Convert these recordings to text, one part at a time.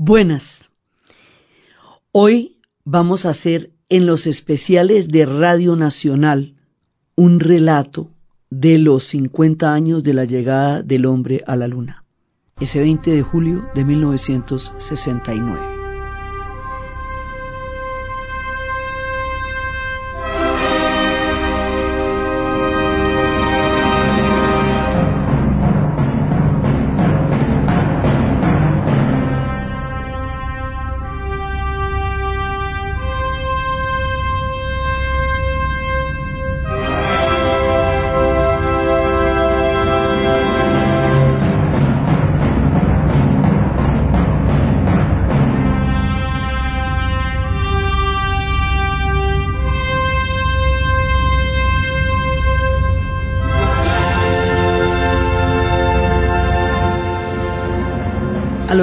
Buenas. Hoy vamos a hacer en los especiales de Radio Nacional un relato de los 50 años de la llegada del hombre a la luna, ese 20 de julio de 1969.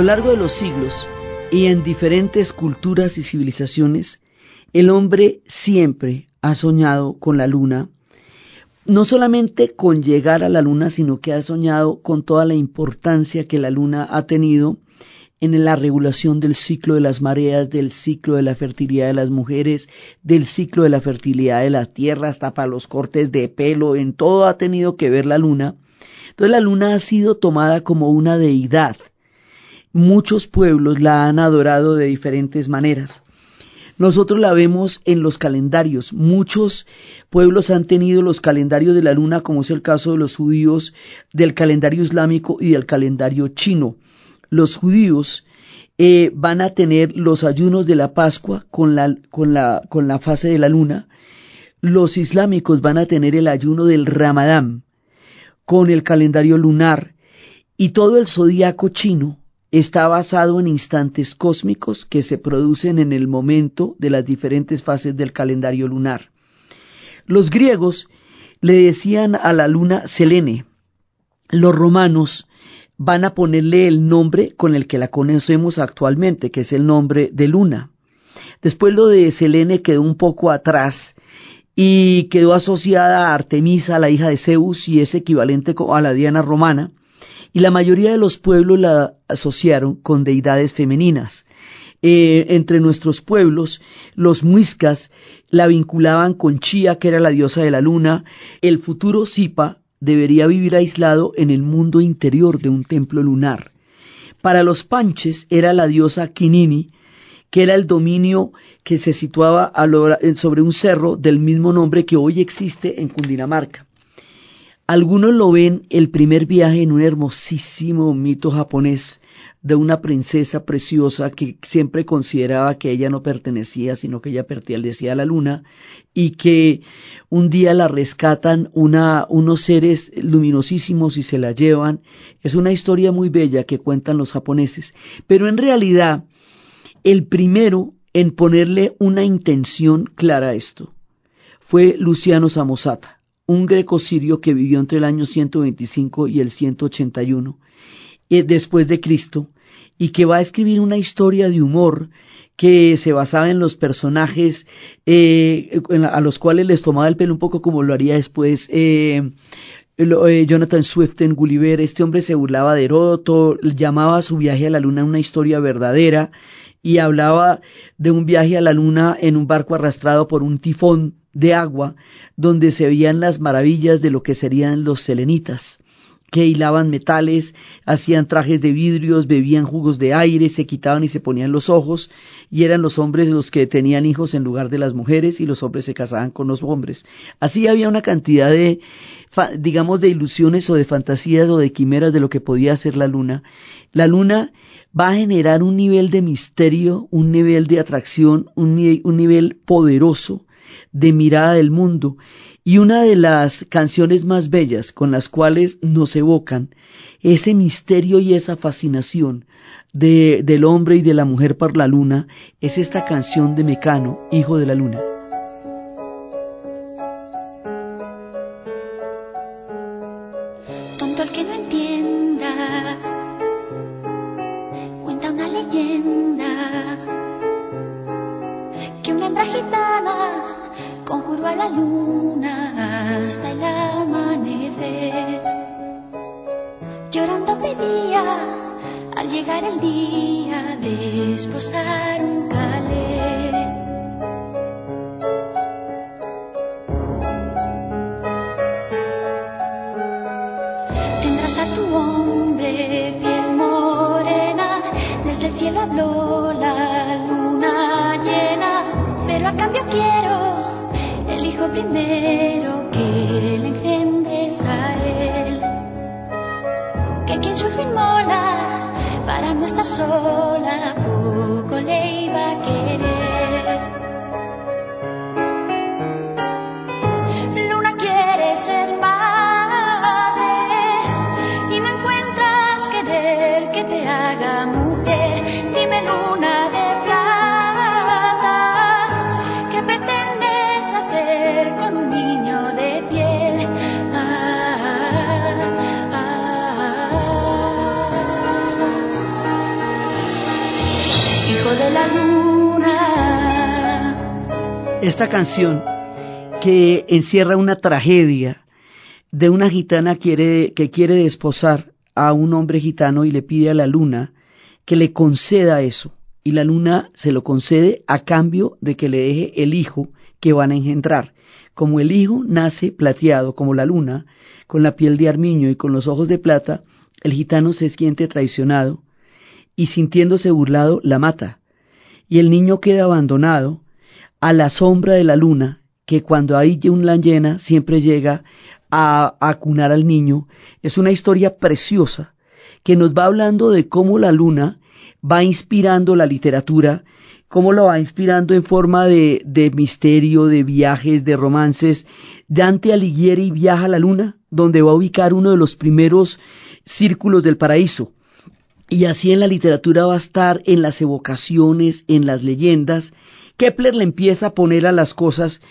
Largo de los siglos y en diferentes culturas y civilizaciones, el hombre siempre ha soñado con la luna, no solamente con llegar a la luna, sino que ha soñado con toda la importancia que la luna ha tenido en la regulación del ciclo de las mareas, del ciclo de la fertilidad de las mujeres, del ciclo de la fertilidad de la tierra, hasta para los cortes de pelo, en todo ha tenido que ver la luna. Entonces la luna ha sido tomada como una deidad Muchos pueblos la han adorado de diferentes maneras. Nosotros la vemos en los calendarios. Muchos pueblos han tenido los calendarios de la luna, como es el caso de los judíos, del calendario islámico y del calendario chino. Los judíos eh, van a tener los ayunos de la Pascua con la, con, la, con la fase de la luna. Los islámicos van a tener el ayuno del Ramadán con el calendario lunar. Y todo el zodíaco chino está basado en instantes cósmicos que se producen en el momento de las diferentes fases del calendario lunar. Los griegos le decían a la luna Selene. Los romanos van a ponerle el nombre con el que la conocemos actualmente, que es el nombre de luna. Después lo de Selene quedó un poco atrás y quedó asociada a Artemisa, la hija de Zeus, y es equivalente a la Diana romana y la mayoría de los pueblos la asociaron con deidades femeninas. Eh, entre nuestros pueblos, los muiscas la vinculaban con Chía, que era la diosa de la luna. El futuro Zipa debería vivir aislado en el mundo interior de un templo lunar. Para los panches era la diosa Kinini, que era el dominio que se situaba sobre un cerro del mismo nombre que hoy existe en Cundinamarca. Algunos lo ven el primer viaje en un hermosísimo mito japonés de una princesa preciosa que siempre consideraba que ella no pertenecía, sino que ella pertenecía a la luna, y que un día la rescatan una, unos seres luminosísimos y se la llevan. Es una historia muy bella que cuentan los japoneses, pero en realidad el primero en ponerle una intención clara a esto fue Luciano Samosata un greco sirio que vivió entre el año 125 y el 181 eh, después de Cristo y que va a escribir una historia de humor que se basaba en los personajes eh, a los cuales les tomaba el pelo un poco como lo haría después eh, Jonathan Swift en Gulliver. Este hombre se burlaba de Heródoto, llamaba su viaje a la luna una historia verdadera y hablaba de un viaje a la luna en un barco arrastrado por un tifón de agua donde se veían las maravillas de lo que serían los selenitas, que hilaban metales, hacían trajes de vidrios, bebían jugos de aire, se quitaban y se ponían los ojos, y eran los hombres los que tenían hijos en lugar de las mujeres, y los hombres se casaban con los hombres. Así había una cantidad de, digamos, de ilusiones o de fantasías o de quimeras de lo que podía ser la luna. La luna va a generar un nivel de misterio, un nivel de atracción, un, un nivel poderoso, de mirada del mundo y una de las canciones más bellas con las cuales nos evocan ese misterio y esa fascinación de, del hombre y de la mujer por la luna es esta canción de Mecano, Hijo de la Luna. Esta canción que encierra una tragedia de una gitana quiere, que quiere desposar a un hombre gitano y le pide a la luna que le conceda eso. Y la luna se lo concede a cambio de que le deje el hijo que van a engendrar. Como el hijo nace plateado como la luna, con la piel de armiño y con los ojos de plata, el gitano se siente traicionado y sintiéndose burlado la mata. Y el niño queda abandonado a la sombra de la luna, que cuando hay una llena siempre llega a, acunar al niño. Es una historia preciosa que nos va hablando de cómo la luna va inspirando la literatura, cómo lo va inspirando en forma de, de misterio, de viajes, de romances. Dante Alighieri viaja a la luna, donde va a ubicar uno de los primeros círculos del paraíso. Y así en la literatura va a estar en las evocaciones, en las leyendas. Kepler le empieza a poner a las cosas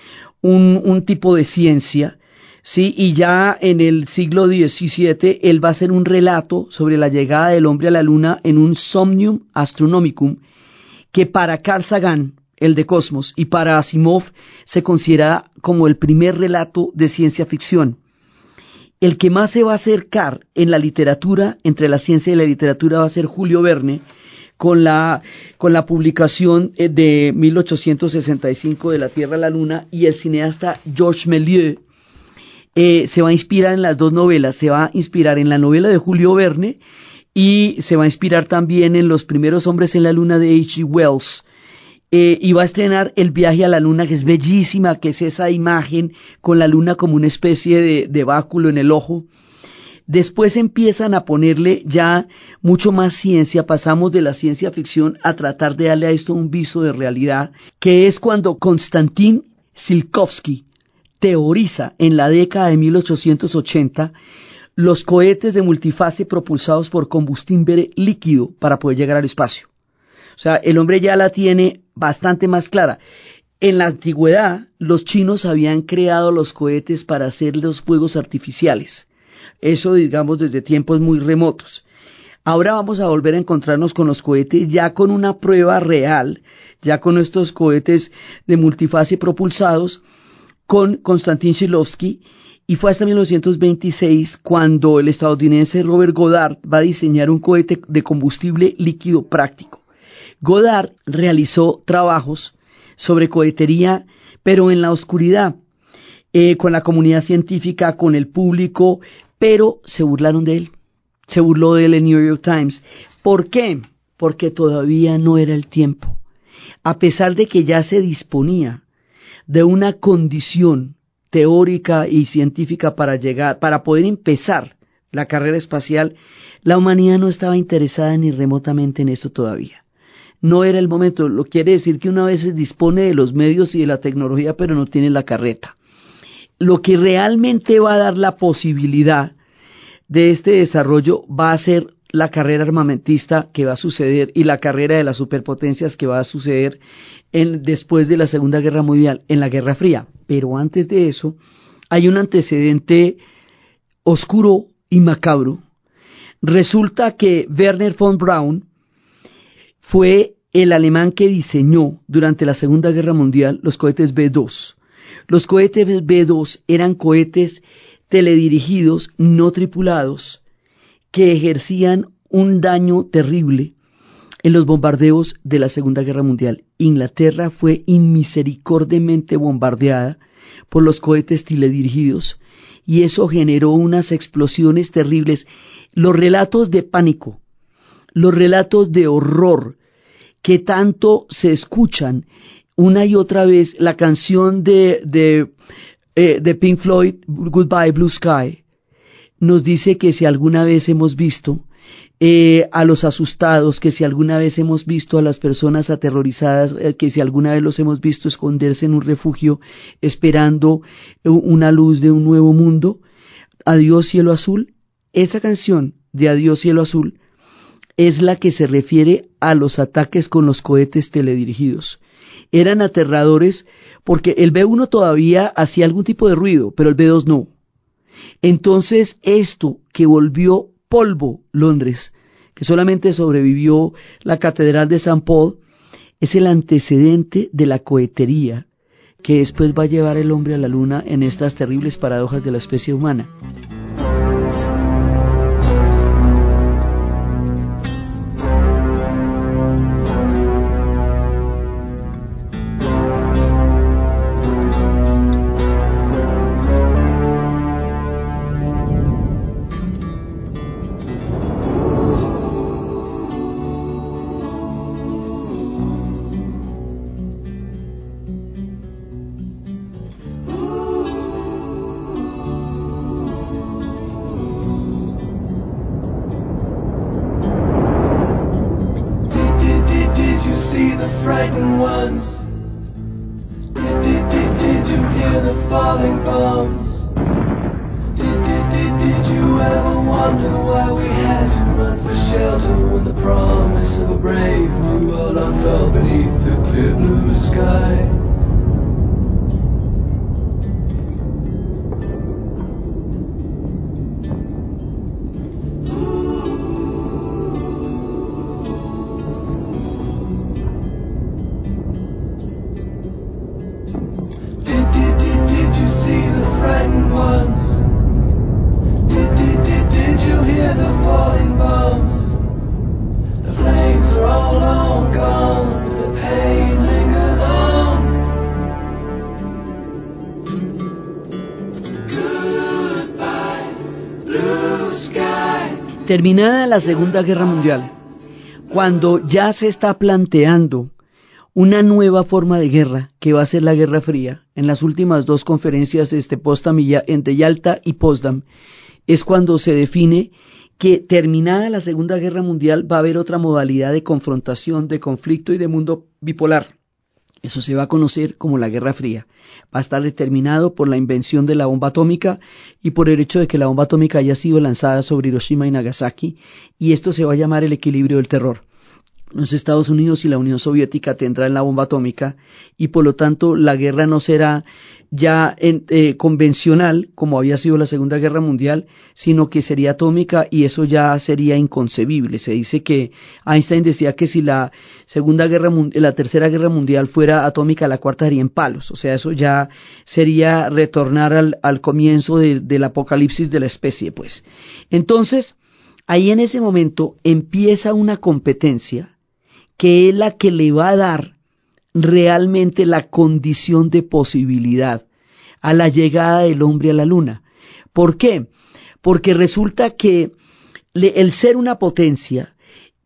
un, un tipo de ciencia, ¿sí? Y ya en el siglo XVII él va a hacer un relato sobre la llegada del hombre a la luna en un Somnium Astronomicum, que para Carl Sagan, el de Cosmos, y para Asimov se considera como el primer relato de ciencia ficción. El que más se va a acercar en la literatura, entre la ciencia y la literatura, va a ser Julio Verne, con la, con la publicación eh, de 1865 de La Tierra a la Luna, y el cineasta Georges Méliès eh, se va a inspirar en las dos novelas, se va a inspirar en la novela de Julio Verne y se va a inspirar también en Los primeros hombres en la luna de H.G. Wells. Eh, y va a estrenar El viaje a la luna, que es bellísima, que es esa imagen con la luna como una especie de, de báculo en el ojo. Después empiezan a ponerle ya mucho más ciencia, pasamos de la ciencia ficción a tratar de darle a esto un viso de realidad, que es cuando Konstantin Silkovsky teoriza en la década de 1880 los cohetes de multifase propulsados por combustible líquido para poder llegar al espacio. O sea, el hombre ya la tiene bastante más clara. En la antigüedad, los chinos habían creado los cohetes para hacer los fuegos artificiales. Eso, digamos, desde tiempos muy remotos. Ahora vamos a volver a encontrarnos con los cohetes ya con una prueba real, ya con estos cohetes de multifase propulsados, con Konstantin Shilovsky, y fue hasta 1926 cuando el estadounidense Robert Goddard va a diseñar un cohete de combustible líquido práctico. Goddard realizó trabajos sobre cohetería, pero en la oscuridad, eh, con la comunidad científica, con el público, pero se burlaron de él. Se burló de él el New York Times. ¿Por qué? Porque todavía no era el tiempo. A pesar de que ya se disponía de una condición teórica y científica para llegar, para poder empezar la carrera espacial, la humanidad no estaba interesada ni remotamente en eso todavía. No era el momento, lo quiere decir que una vez se dispone de los medios y de la tecnología, pero no tiene la carreta. Lo que realmente va a dar la posibilidad de este desarrollo va a ser la carrera armamentista que va a suceder y la carrera de las superpotencias que va a suceder en, después de la Segunda Guerra Mundial, en la Guerra Fría. Pero antes de eso, hay un antecedente oscuro y macabro. Resulta que Werner von Braun fue el alemán que diseñó durante la Segunda Guerra Mundial los cohetes B-2. Los cohetes B-2 eran cohetes teledirigidos no tripulados que ejercían un daño terrible en los bombardeos de la Segunda Guerra Mundial. Inglaterra fue inmisericordiamente bombardeada por los cohetes teledirigidos y eso generó unas explosiones terribles. Los relatos de pánico, los relatos de horror que tanto se escuchan una y otra vez, la canción de, de, eh, de Pink Floyd, Goodbye Blue Sky, nos dice que si alguna vez hemos visto eh, a los asustados, que si alguna vez hemos visto a las personas aterrorizadas, eh, que si alguna vez los hemos visto esconderse en un refugio esperando una luz de un nuevo mundo, Adiós cielo azul, esa canción de Adiós cielo azul es la que se refiere a los ataques con los cohetes teledirigidos. Eran aterradores porque el B1 todavía hacía algún tipo de ruido, pero el B2 no. Entonces esto que volvió polvo Londres, que solamente sobrevivió la Catedral de San Paul, es el antecedente de la cohetería que después va a llevar el hombre a la luna en estas terribles paradojas de la especie humana. Terminada la Segunda Guerra Mundial, cuando ya se está planteando una nueva forma de guerra que va a ser la Guerra Fría, en las últimas dos conferencias este, entre Yalta y Potsdam, es cuando se define que terminada la Segunda Guerra Mundial va a haber otra modalidad de confrontación, de conflicto y de mundo bipolar. Eso se va a conocer como la Guerra Fría. Va a estar determinado por la invención de la bomba atómica y por el hecho de que la bomba atómica haya sido lanzada sobre Hiroshima y Nagasaki, y esto se va a llamar el equilibrio del terror. Los Estados Unidos y la Unión Soviética tendrán la bomba atómica y por lo tanto la guerra no será ya eh, convencional, como había sido la Segunda Guerra Mundial, sino que sería atómica y eso ya sería inconcebible. Se dice que Einstein decía que si la Segunda Guerra, la Tercera Guerra Mundial fuera atómica, la cuarta sería en palos. O sea, eso ya sería retornar al, al comienzo del apocalipsis de la especie, pues. Entonces, ahí en ese momento empieza una competencia que es la que le va a dar realmente la condición de posibilidad a la llegada del hombre a la luna. ¿Por qué? Porque resulta que el ser una potencia,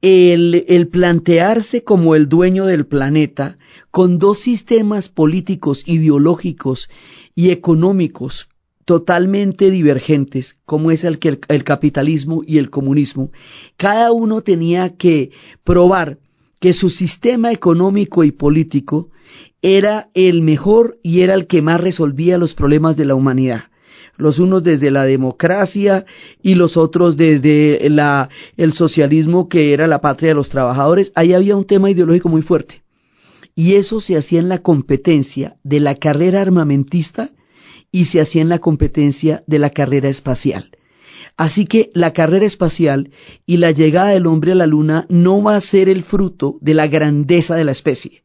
el, plantearse como el dueño del planeta, con dos sistemas políticos, ideológicos y económicos totalmente divergentes, como es el capitalismo y el comunismo, cada uno tenía que probar que su sistema económico y político era el mejor y era el que más resolvía los problemas de la humanidad. Los unos desde la democracia y los otros desde el socialismo que era la patria de los trabajadores. Ahí había un tema ideológico muy fuerte. Y eso se hacía en la competencia de la carrera armamentista y se hacía en la competencia de la carrera espacial. Así que la carrera espacial y la llegada del hombre a la luna no va a ser el fruto de la grandeza de la especie,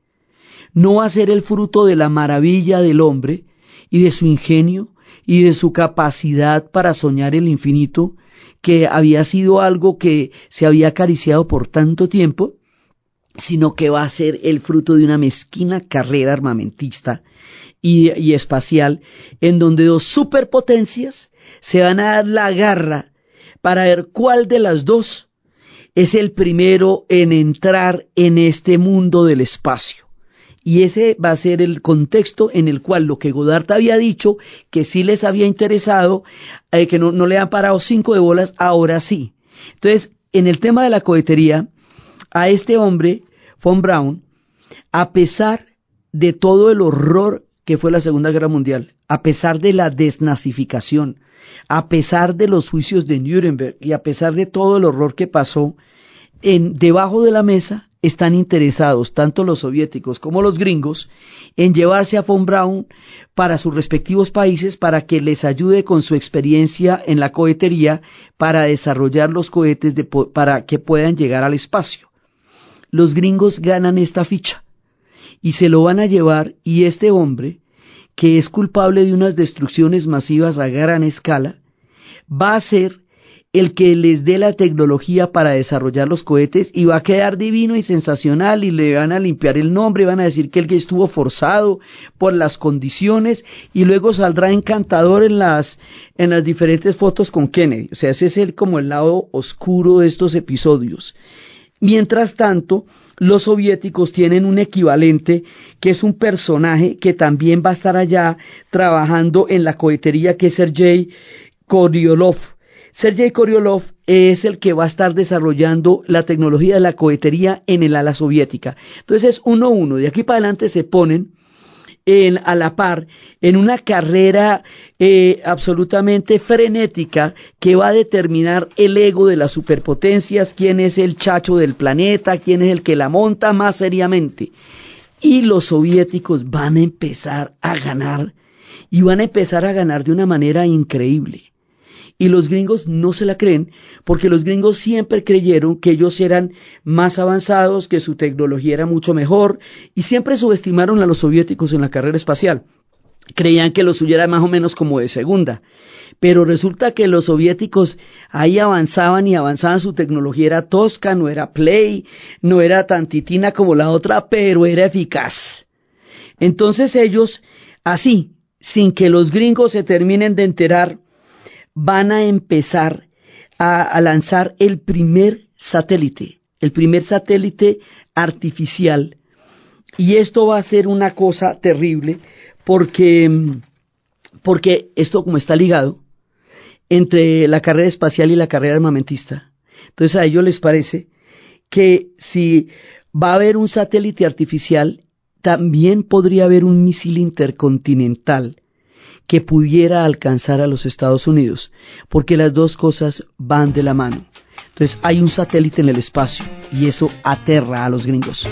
no va a ser el fruto de la maravilla del hombre y de su ingenio y de su capacidad para soñar el infinito, que había sido algo que se había acariciado por tanto tiempo, sino que va a ser el fruto de una mezquina carrera armamentista y, y espacial en donde dos superpotencias se van a dar la garra para ver cuál de las dos es el primero en entrar en este mundo del espacio. Y ese va a ser el contexto en el cual lo que Godard había dicho, que sí les había interesado, eh, que no, no, le han parado cinco de bolas, ahora sí. Entonces, en el tema de la cohetería, a este hombre, von Braun, a pesar de todo el horror que fue la Segunda Guerra Mundial, a pesar de la desnazificación, a pesar de los juicios de Nuremberg y a pesar de todo el horror que pasó, en, debajo de la mesa están interesados, tanto los soviéticos como los gringos, en llevarse a von Braun para sus respectivos países para que les ayude con su experiencia en la cohetería para desarrollar los cohetes de, para que puedan llegar al espacio. Los gringos ganan esta ficha y se lo van a llevar y este hombre, que es culpable de unas destrucciones masivas a gran escala, va a ser el que les dé la tecnología para desarrollar los cohetes y va a quedar divino y sensacional y le van a limpiar el nombre, van a decir que el que estuvo forzado por las condiciones y luego saldrá encantador en las en las diferentes fotos con Kennedy. O sea, ese es el como el lado oscuro de estos episodios. Mientras tanto, los soviéticos tienen un equivalente que es un personaje que también va a estar allá trabajando en la cohetería que es Sergei Koryolov Sergei Koryolov es el que va a estar desarrollando la tecnología de la cohetería en el ala soviética. Entonces es uno a uno. De aquí para adelante se ponen en, a la par en una carrera eh, absolutamente frenética que va a determinar el ego de las superpotencias, quién es el chacho del planeta, quién es el que la monta más seriamente. Y los soviéticos van a empezar a ganar y van a empezar a ganar de una manera increíble. Y los gringos no se la creen porque los gringos siempre creyeron que ellos eran más avanzados, que su tecnología era mucho mejor y siempre subestimaron a los soviéticos en la carrera espacial. Creían que lo suyo era más o menos como de segunda. Pero resulta que los soviéticos ahí avanzaban y avanzaban, su tecnología era tosca, no era play, no era tan titina como la otra, pero era eficaz. Entonces ellos, así, sin que los gringos se terminen de enterar, van a empezar a, lanzar el primer satélite, el primer satélite artificial. Y esto va a ser una cosa terrible porque, porque esto como está ligado entre la carrera espacial y la carrera armamentista. Entonces a ellos les parece que si va a haber un satélite artificial, también podría haber un misil intercontinental que pudiera alcanzar a los Estados Unidos, porque las dos cosas van de la mano. Entonces hay un satélite en el espacio y eso aterra a los gringos.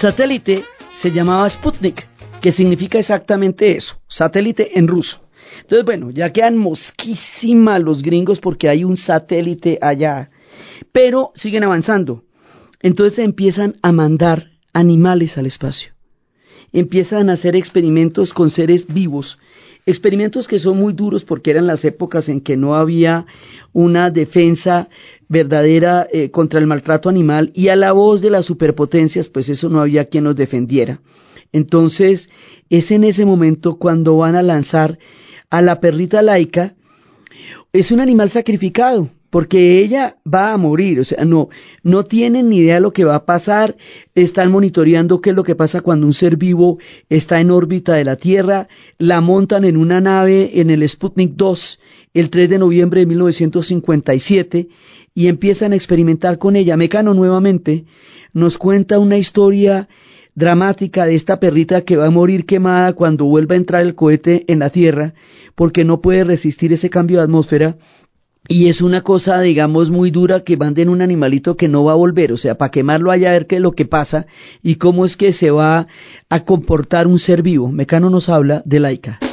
Satélite se llamaba Sputnik, que significa exactamente eso, satélite en ruso. Entonces, bueno, ya quedan mosquísimas los gringos porque hay un satélite allá, pero siguen avanzando. Entonces empiezan a mandar animales al espacio. Empiezan a hacer experimentos con seres vivos, experimentos que son muy duros porque eran las épocas en que no había una defensa verdadera eh, contra el maltrato animal y a la voz de las superpotencias, pues eso no había quien nos defendiera. Entonces, es en ese momento cuando van a lanzar a la perrita laica, es un animal sacrificado, porque ella va a morir, o sea, no, no tienen ni idea de lo que va a pasar, están monitoreando qué es lo que pasa cuando un ser vivo está en órbita de la Tierra, la montan en una nave en el Sputnik 2 el 3 de noviembre de 1957 y empiezan a experimentar con ella. Mecano nuevamente nos cuenta una historia dramática de esta perrita que va a morir quemada cuando vuelva a entrar el cohete en la Tierra porque no puede resistir ese cambio de atmósfera y es una cosa, digamos, muy dura que manden un animalito que no va a volver, o sea, para quemarlo allá a ver qué es lo que pasa y cómo es que se va a comportar un ser vivo. Mecano nos habla de Laika.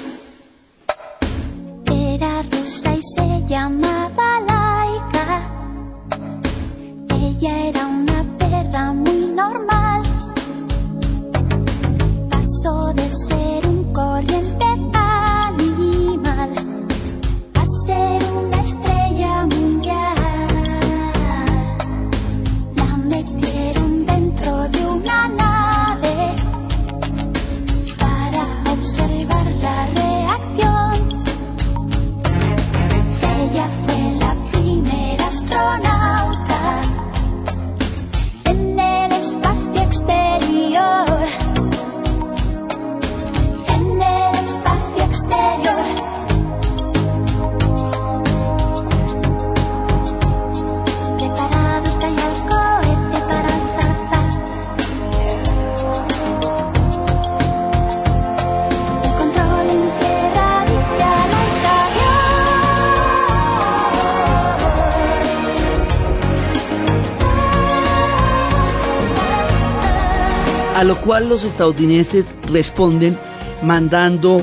Lo cual los estadounidenses responden mandando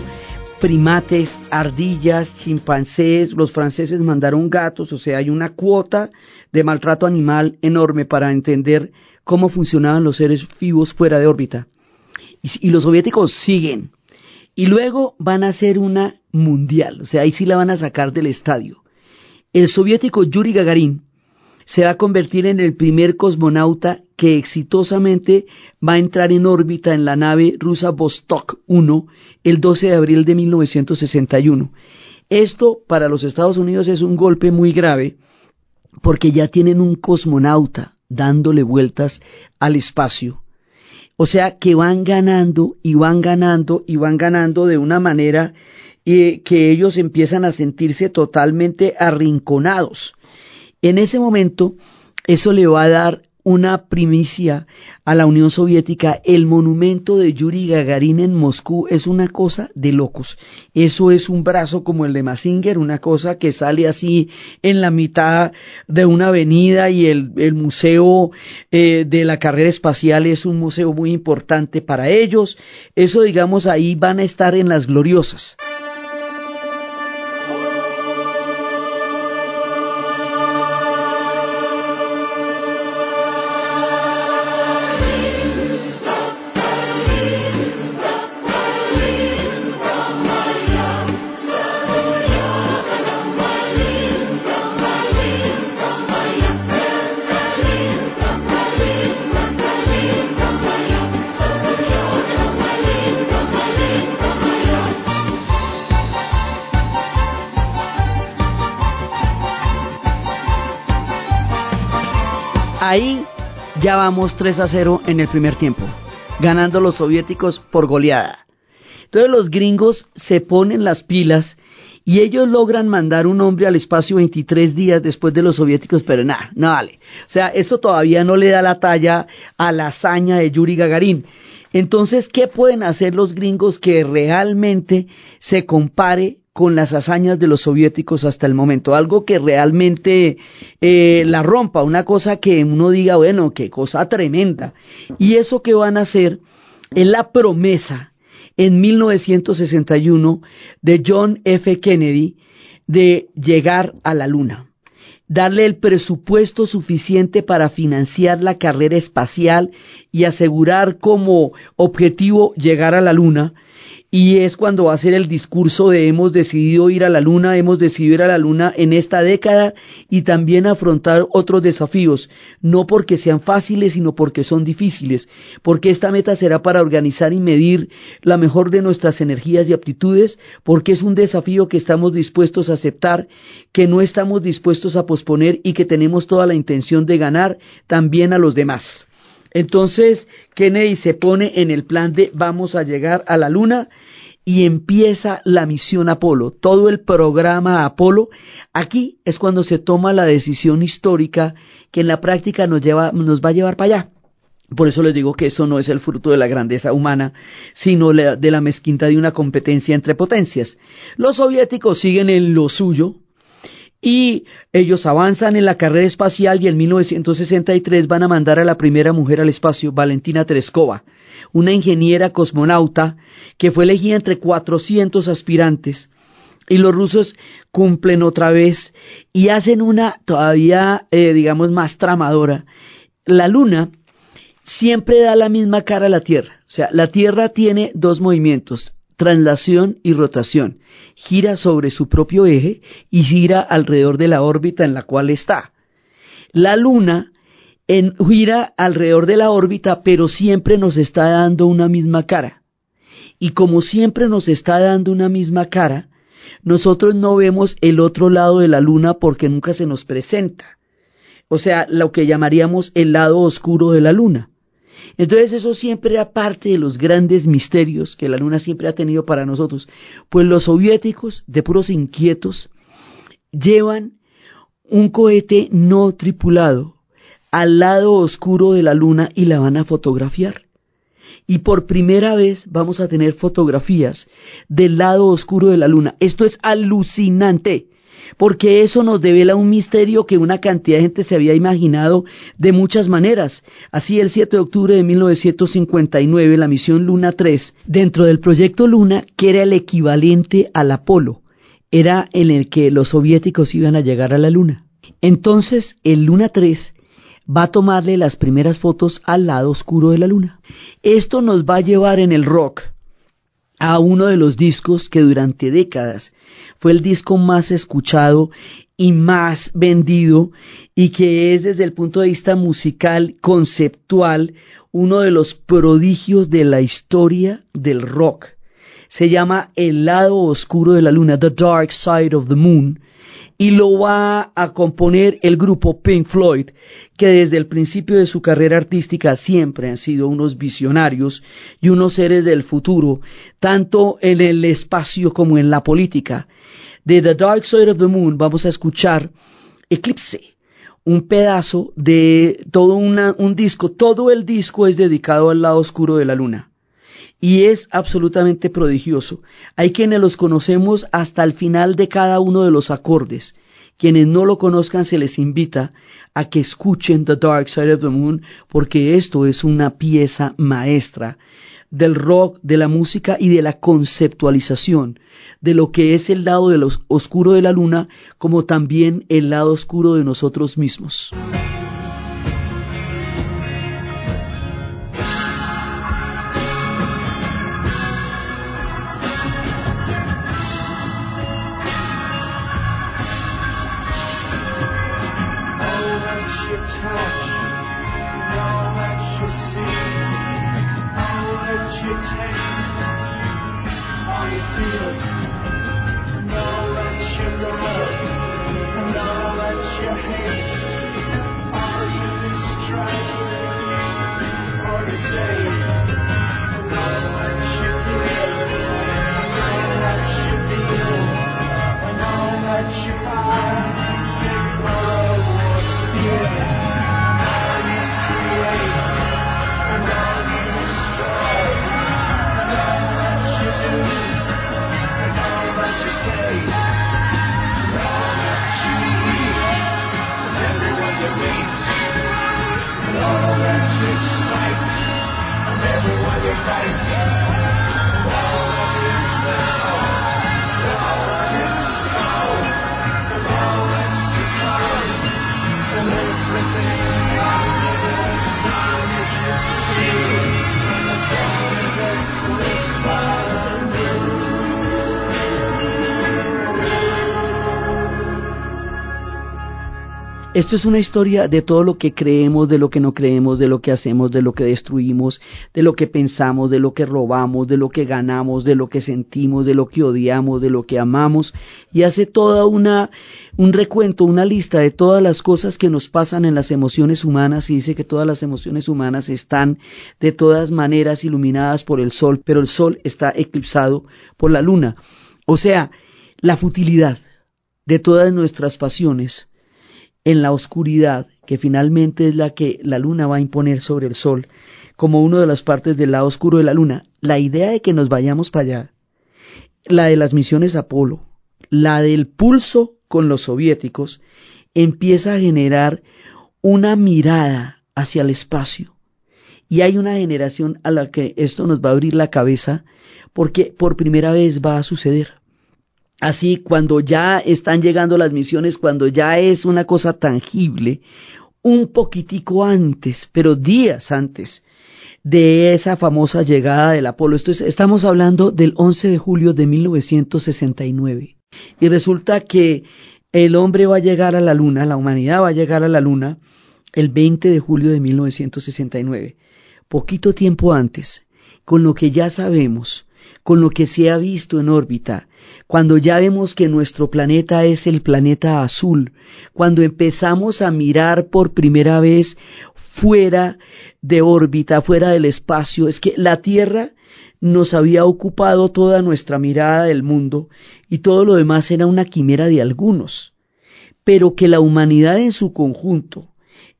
primates, ardillas, chimpancés, los franceses mandaron gatos, o sea, hay una cuota de maltrato animal enorme para entender cómo funcionaban los seres vivos fuera de órbita. Y, y los soviéticos siguen. Y luego van a hacer una mundial, o sea, ahí sí la van a sacar del estadio. El soviético Yuri Gagarin se va a convertir en el primer cosmonauta que exitosamente va a entrar en órbita en la nave rusa Vostok 1 el 12 de abril de 1961. Esto para los Estados Unidos es un golpe muy grave porque ya tienen un cosmonauta dándole vueltas al espacio. O sea que van ganando y van ganando y van ganando de una manera eh, que ellos empiezan a sentirse totalmente arrinconados. En ese momento, eso le va a dar una primicia a la Unión Soviética. El monumento de Yuri Gagarin en Moscú es una cosa de locos. Eso es un brazo como el de Mazinger, una cosa que sale así en la mitad de una avenida y el, el museo eh, de la carrera espacial es un museo muy importante para ellos. Eso, digamos, ahí van a estar en las gloriosas. Ya vamos 3 a 0 en el primer tiempo, ganando los soviéticos por goleada. Entonces los gringos se ponen las pilas y ellos logran mandar un hombre al espacio 23 días después de los soviéticos, pero nada, no vale. O sea, esto todavía no le da la talla a la hazaña de Yuri Gagarin. Entonces, ¿qué pueden hacer los gringos que realmente se compare con las hazañas de los soviéticos hasta el momento? Algo que realmente eh, la rompa, una cosa que uno diga, bueno, qué cosa tremenda. Y eso que van a hacer es la promesa en 1961 de John F. Kennedy de llegar a la Luna, darle el presupuesto suficiente para financiar la carrera espacial y asegurar como objetivo llegar a la Luna. Y es cuando va a ser el discurso de hemos decidido ir a la luna, hemos decidido ir a la luna en esta década y también afrontar otros desafíos, no porque sean fáciles, sino porque son difíciles, porque esta meta será para organizar y medir la mejor de nuestras energías y aptitudes, porque es un desafío que estamos dispuestos a aceptar, que no estamos dispuestos a posponer y que tenemos toda la intención de ganar también a los demás. Entonces Kennedy se pone en el plan de vamos a llegar a la Luna y empieza la misión Apolo, todo el programa Apolo. Aquí es cuando se toma la decisión histórica que en la práctica nos, lleva, nos va a llevar para allá. Por eso les digo que eso no es el fruto de la grandeza humana, sino de la mezquinta de una competencia entre potencias. Los soviéticos siguen en lo suyo, y ellos avanzan en la carrera espacial y en 1963 van a mandar a la primera mujer al espacio, Valentina Tereskova, una ingeniera cosmonauta que fue elegida entre 400 aspirantes. Y los rusos cumplen otra vez y hacen una todavía, eh, digamos, más tramadora. La luna siempre da la misma cara a la Tierra. O sea, la Tierra tiene dos movimientos, translación y rotación. Gira sobre su propio eje y gira alrededor de la órbita en la cual está. La Luna gira alrededor de la órbita, pero siempre nos está dando una misma cara. Y como siempre nos está dando una misma cara, nosotros no vemos el otro lado de la Luna porque nunca se nos presenta. O sea, lo que llamaríamos el lado oscuro de la Luna. Entonces eso siempre era parte de los grandes misterios que la Luna siempre ha tenido para nosotros. Pues los soviéticos, de puros inquietos, llevan un cohete no tripulado al lado oscuro de la Luna y la van a fotografiar. Y por primera vez vamos a tener fotografías del lado oscuro de la Luna. Esto es alucinante porque eso nos devela un misterio que una cantidad de gente se había imaginado de muchas maneras. Así, el 7 de octubre de 1959, la misión Luna 3, dentro del proyecto Luna, que era el equivalente al Apolo, era en el que los soviéticos iban a llegar a la Luna. Entonces, el Luna 3 va a tomarle las primeras fotos al lado oscuro de la Luna. Esto nos va a llevar en el rock a uno de los discos que durante décadas fue el disco más escuchado y más vendido y que es desde el punto de vista musical, conceptual, uno de los prodigios de la historia del rock. Se llama El lado oscuro de la luna, The Dark Side of the Moon, y lo va a componer el grupo Pink Floyd, que desde el principio de su carrera artística siempre han sido unos visionarios y unos seres del futuro, tanto en el espacio como en la política. De The Dark Side of the Moon vamos a escuchar Eclipse, un pedazo de todo un disco, todo el disco es dedicado al lado oscuro de la luna y es absolutamente prodigioso. Hay quienes los conocemos hasta el final de cada uno de los acordes. Quienes no lo conozcan se les invita a que escuchen The Dark Side of the Moon porque esto es una pieza maestra del rock, de la música y de la conceptualización de lo que es el lado de oscuro de la luna como también el lado oscuro de nosotros mismos. Esto es una historia de todo lo que creemos, de lo que no creemos, de lo que hacemos, de lo que destruimos, de lo que pensamos, de lo que robamos, de lo que ganamos, de lo que sentimos, de lo que odiamos, de lo que amamos, y hace toda una, un recuento, una lista de todas las cosas que nos pasan en las emociones humanas y dice que todas las emociones humanas están de todas maneras iluminadas por el sol, pero el sol está eclipsado por la luna. O sea, la futilidad de todas nuestras pasiones, en la oscuridad, que finalmente es la que la luna va a imponer sobre el sol, como una de las partes del lado oscuro de la luna, la idea de que nos vayamos para allá, la de las misiones Apolo, la del pulso con los soviéticos, empieza a generar una mirada hacia el espacio. Y hay una generación a la que esto nos va a abrir la cabeza porque por primera vez va a suceder. Así, cuando ya están llegando las misiones, cuando ya es una cosa tangible, un poquitico antes, pero días antes de esa famosa llegada del Apolo. Esto estamos hablando del 11 de julio de 1969. Y resulta que el hombre va a llegar a la Luna, la humanidad va a llegar a la Luna el 20 de julio de 1969. Poquito tiempo antes, con lo que ya sabemos, con lo que se ha visto en órbita, cuando ya vemos que nuestro planeta es el planeta azul, cuando empezamos a mirar por primera vez fuera de órbita, fuera del espacio, es que la Tierra nos había ocupado toda nuestra mirada del mundo y todo lo demás era una quimera de algunos, pero que la humanidad en su conjunto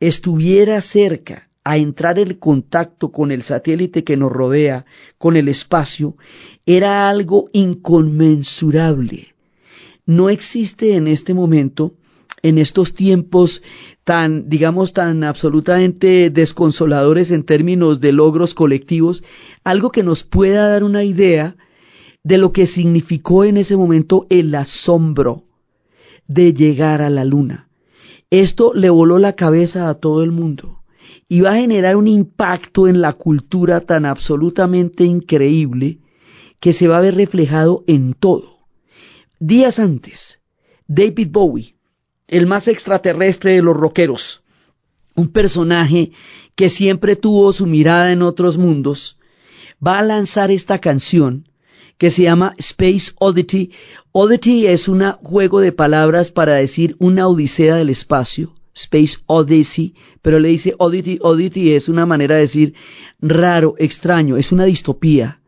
estuviera cerca a entrar en contacto con el satélite que nos rodea, con el espacio, era algo inconmensurable. No existe en este momento, en estos tiempos tan, digamos, tan absolutamente desconsoladores en términos de logros colectivos, algo que nos pueda dar una idea de lo que significó en ese momento el asombro de llegar a la luna. Esto le voló la cabeza a todo el mundo y va a generar un impacto en la cultura tan absolutamente increíble que se va a ver reflejado en todo. Días antes, David Bowie, el más extraterrestre de los rockeros, un personaje que siempre tuvo su mirada en otros mundos, va a lanzar esta canción que se llama Space Oddity. Oddity es un juego de palabras para decir una odisea del espacio, Space Odyssey, pero le dice Oddity, Oddity es una manera de decir raro, extraño, es una distopía.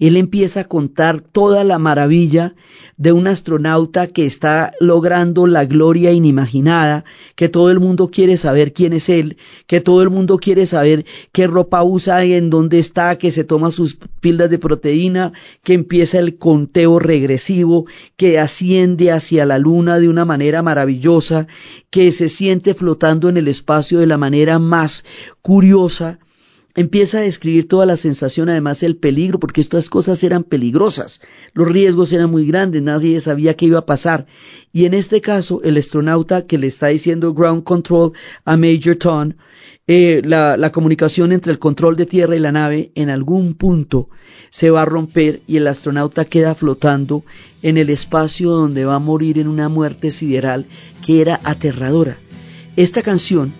Él empieza a contar toda la maravilla de un astronauta que está logrando la gloria inimaginada, que todo el mundo quiere saber quién es él, que todo el mundo quiere saber qué ropa usa y en dónde está, que se toma sus píldoras de proteína, que empieza el conteo regresivo, que asciende hacia la luna de una manera maravillosa, que se siente flotando en el espacio de la manera más curiosa, empieza a describir toda la sensación, además el peligro, porque estas cosas eran peligrosas, los riesgos eran muy grandes, nadie sabía qué iba a pasar. Y en este caso, el astronauta que le está diciendo ground control a Major Tom, eh, la, la comunicación entre el control de tierra y la nave en algún punto se va a romper y el astronauta queda flotando en el espacio donde va a morir en una muerte sideral que era aterradora. Esta canción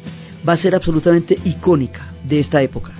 va a ser absolutamente icónica de esta época.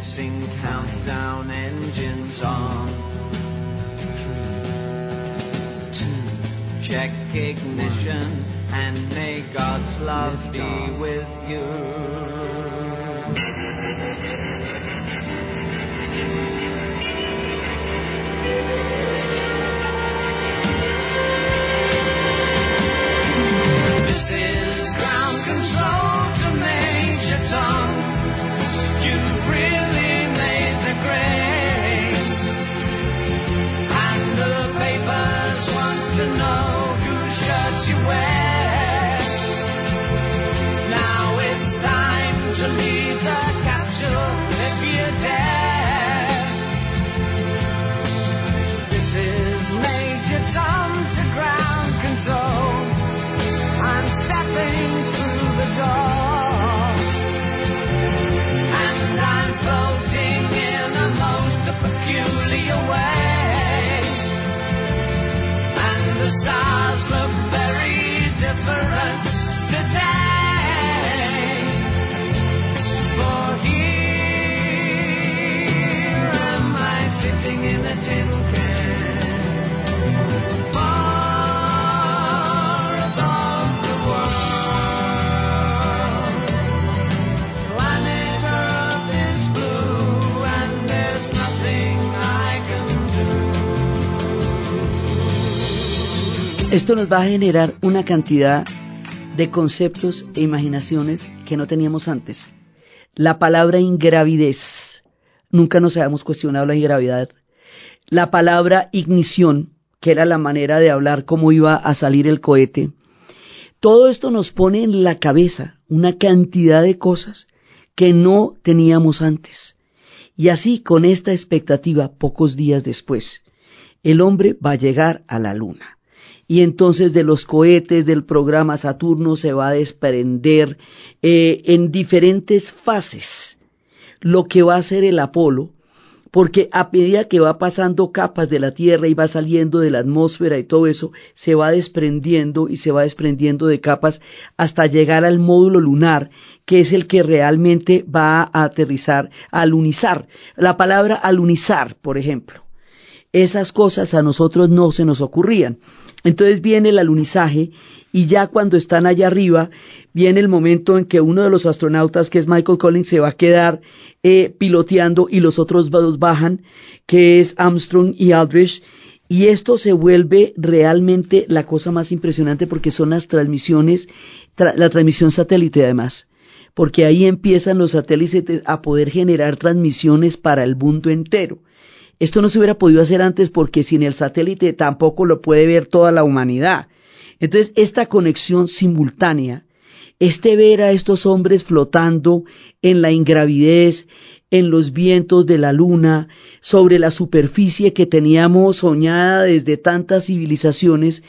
Countdown engines on. Three, two, check ignition and may God's love be with you. the stars look very different. Esto nos va a generar una cantidad de conceptos e imaginaciones que no teníamos antes. La palabra ingravidez, nunca nos habíamos cuestionado la ingravidad. La palabra ignición, que era la manera de hablar cómo iba a salir el cohete. Todo esto nos pone en la cabeza una cantidad de cosas que no teníamos antes. Y así, con esta expectativa, pocos días después, el hombre va a llegar a la luna. Y entonces de los cohetes del programa Saturno se va a desprender eh, en diferentes fases lo que va a ser el Apolo, porque a medida que va pasando capas de la Tierra y va saliendo de la atmósfera y todo eso, se va desprendiendo y se va desprendiendo de capas hasta llegar al módulo lunar, que es el que realmente va a aterrizar, a alunizar. La palabra alunizar, por ejemplo. Esas cosas a nosotros no se nos ocurrían. Entonces viene el alunizaje y ya cuando están allá arriba, viene el momento en que uno de los astronautas, que es Michael Collins, se va a quedar eh, piloteando y los otros dos bajan, que es Armstrong y Aldrich, y esto se vuelve realmente la cosa más impresionante porque son las transmisiones, la transmisión satélite además, porque ahí empiezan los satélites a poder generar transmisiones para el mundo entero. Esto no se hubiera podido hacer antes porque sin el satélite tampoco lo puede ver toda la humanidad. Entonces, esta conexión simultánea, este ver a estos hombres flotando en la ingravidez, en los vientos de la luna, sobre la superficie que teníamos soñada desde tantas civilizaciones,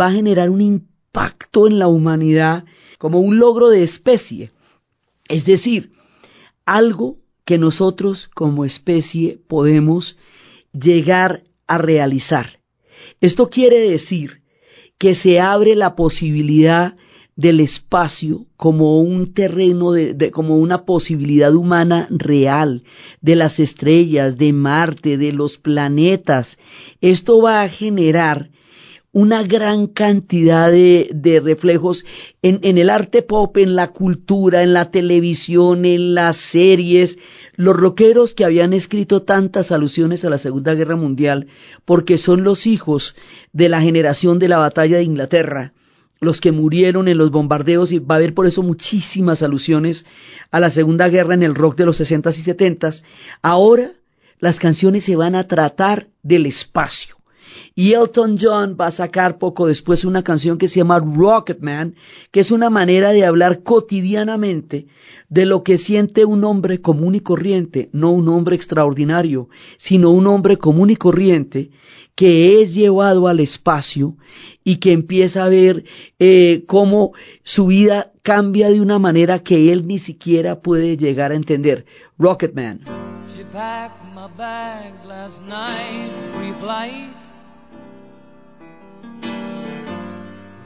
va a generar un impacto en la humanidad como un logro de especie. Es decir, algo que nosotros como especie podemos llegar a realizar. Esto quiere decir que se abre la posibilidad del espacio como un terreno, de, como una posibilidad humana real, de las estrellas, de Marte, de los planetas. Esto va a generar una gran cantidad de, de reflejos en, el arte pop, en la cultura, en la televisión, en las series, los rockeros que habían escrito tantas alusiones a la Segunda Guerra Mundial, porque son los hijos de la generación de la batalla de Inglaterra, los que murieron en los bombardeos, y va a haber por eso muchísimas alusiones a la Segunda Guerra en el rock de los 60 y 70 ahora las canciones se van a tratar del espacio. Y Elton John va a sacar poco después una canción que se llama Rocketman, que es una manera de hablar cotidianamente de lo que siente un hombre común y corriente, no un hombre extraordinario, sino un hombre común y corriente que es llevado al espacio y que empieza a ver eh, cómo su vida cambia de una manera que él ni siquiera puede llegar a entender. Rocketman.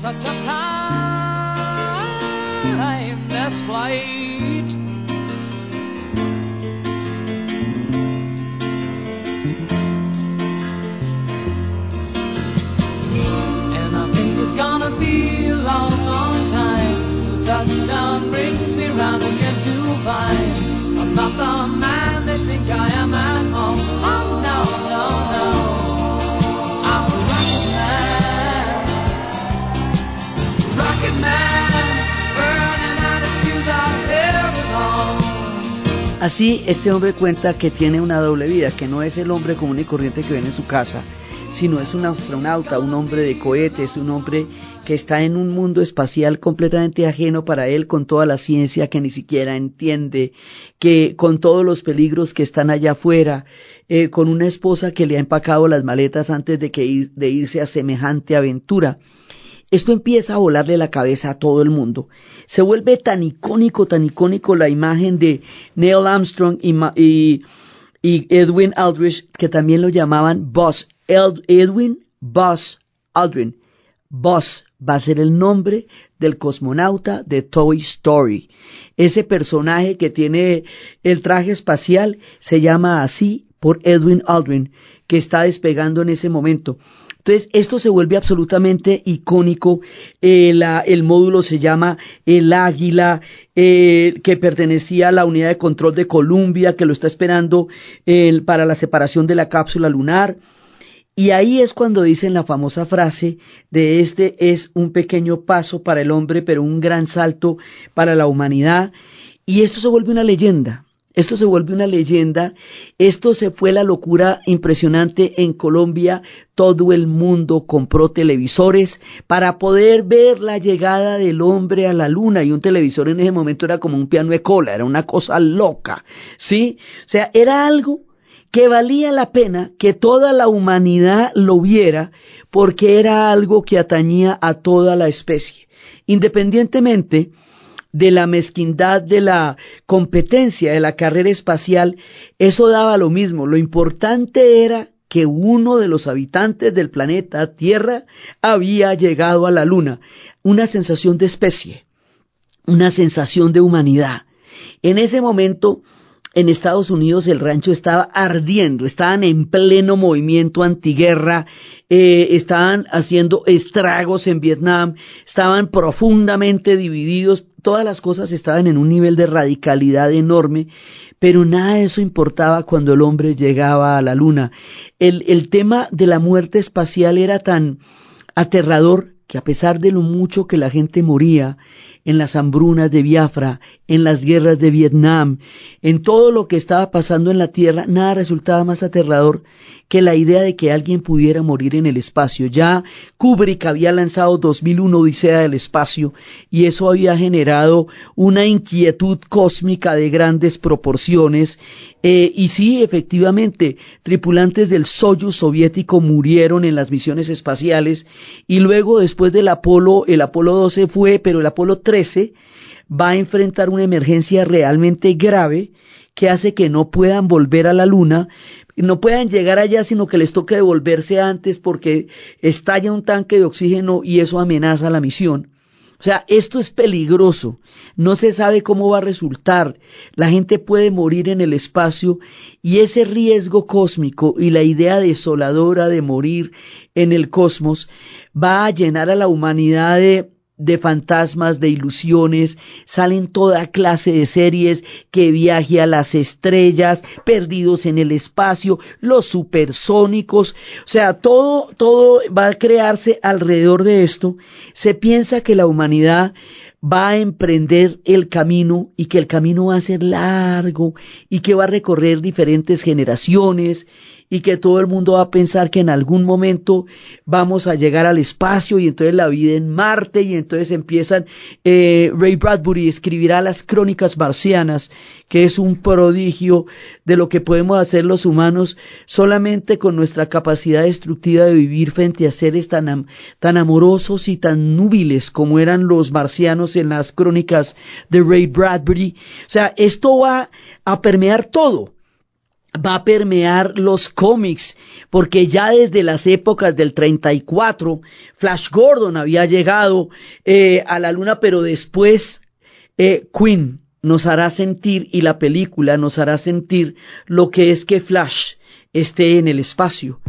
such a time timeless flight. Así, este hombre cuenta que tiene una doble vida, que no es el hombre común y corriente que viene en su casa, sino es un astronauta, un hombre de cohetes, un hombre que está en un mundo espacial completamente ajeno para él, con toda la ciencia que ni siquiera entiende, que con todos los peligros que están allá afuera, eh, con una esposa que le ha empacado las maletas antes de, que de irse a semejante aventura. Esto empieza a volarle la cabeza a todo el mundo. Se vuelve tan icónico, tan icónico la imagen de Neil Armstrong y, y Edwin Aldrich, que también lo llamaban Buzz. Edwin Buzz Aldrin. Buzz va a ser el nombre del cosmonauta de Toy Story. Ese personaje que tiene el traje espacial se llama así por Edwin Aldrin, que está despegando en ese momento. Entonces, esto se vuelve absolutamente icónico. Eh, el módulo se llama el Águila, eh, que pertenecía a la unidad de control de Columbia, que lo está esperando para la separación de la cápsula lunar. Y ahí es cuando dicen la famosa frase de este es un pequeño paso para el hombre, pero un gran salto para la humanidad. Y esto se vuelve una leyenda. Esto se vuelve una leyenda. Esto se fue la locura impresionante en Colombia. Todo el mundo compró televisores para poder ver la llegada del hombre a la luna. Y un televisor en ese momento era como un piano de cola, era una cosa loca. ¿Sí? O sea, era algo que valía la pena que toda la humanidad lo viera porque era algo que atañía a toda la especie. Independientemente de la mezquindad de la competencia de la carrera espacial, eso daba lo mismo. Lo importante era que uno de los habitantes del planeta Tierra había llegado a la Luna. Una sensación de especie, una sensación de humanidad. En ese momento en Estados Unidos el rancho estaba ardiendo, estaban en pleno movimiento antiguerra, eh, estaban haciendo estragos en Vietnam, estaban profundamente divididos, todas las cosas estaban en un nivel de radicalidad enorme, pero nada de eso importaba cuando el hombre llegaba a la luna. El, el tema de la muerte espacial era tan aterrador que a pesar de lo mucho que la gente moría, en las hambrunas de Biafra, en las guerras de Vietnam, en todo lo que estaba pasando en la Tierra, nada resultaba más aterrador que la idea de que alguien pudiera morir en el espacio. Ya Kubrick había lanzado 2001 Odisea del Espacio y eso había generado una inquietud cósmica de grandes proporciones. Eh, y sí, efectivamente, tripulantes del Soyuz soviético murieron en las misiones espaciales y luego después del Apolo, el Apolo 12 fue, pero el Apolo 13 va a enfrentar una emergencia realmente grave que hace que no puedan volver a la Luna, no puedan llegar allá, sino que les toque devolverse antes porque estalla un tanque de oxígeno y eso amenaza la misión. O sea, esto es peligroso, no se sabe cómo va a resultar, la gente puede morir en el espacio y ese riesgo cósmico y la idea desoladora de morir en el cosmos va a llenar a la humanidad de de fantasmas, de ilusiones, salen toda clase de series que viaje a las estrellas, perdidos en el espacio, los supersónicos, o sea, todo, todo va a crearse alrededor de esto. Se piensa que la humanidad va a emprender el camino y que el camino va a ser largo y que va a recorrer diferentes generaciones y que todo el mundo va a pensar que en algún momento vamos a llegar al espacio y entonces la vida en Marte y entonces empiezan, eh, Ray Bradbury escribirá las crónicas marcianas, que es un prodigio de lo que podemos hacer los humanos solamente con nuestra capacidad destructiva de vivir frente a seres tan, tan amorosos y tan núbiles como eran los marcianos en las crónicas de Ray Bradbury. O sea, esto va a permear todo va a permear los cómics, porque ya desde las épocas del 34, Flash Gordon había llegado eh, a la luna, pero después eh, Queen nos hará sentir y la película nos hará sentir lo que es que Flash esté en el espacio.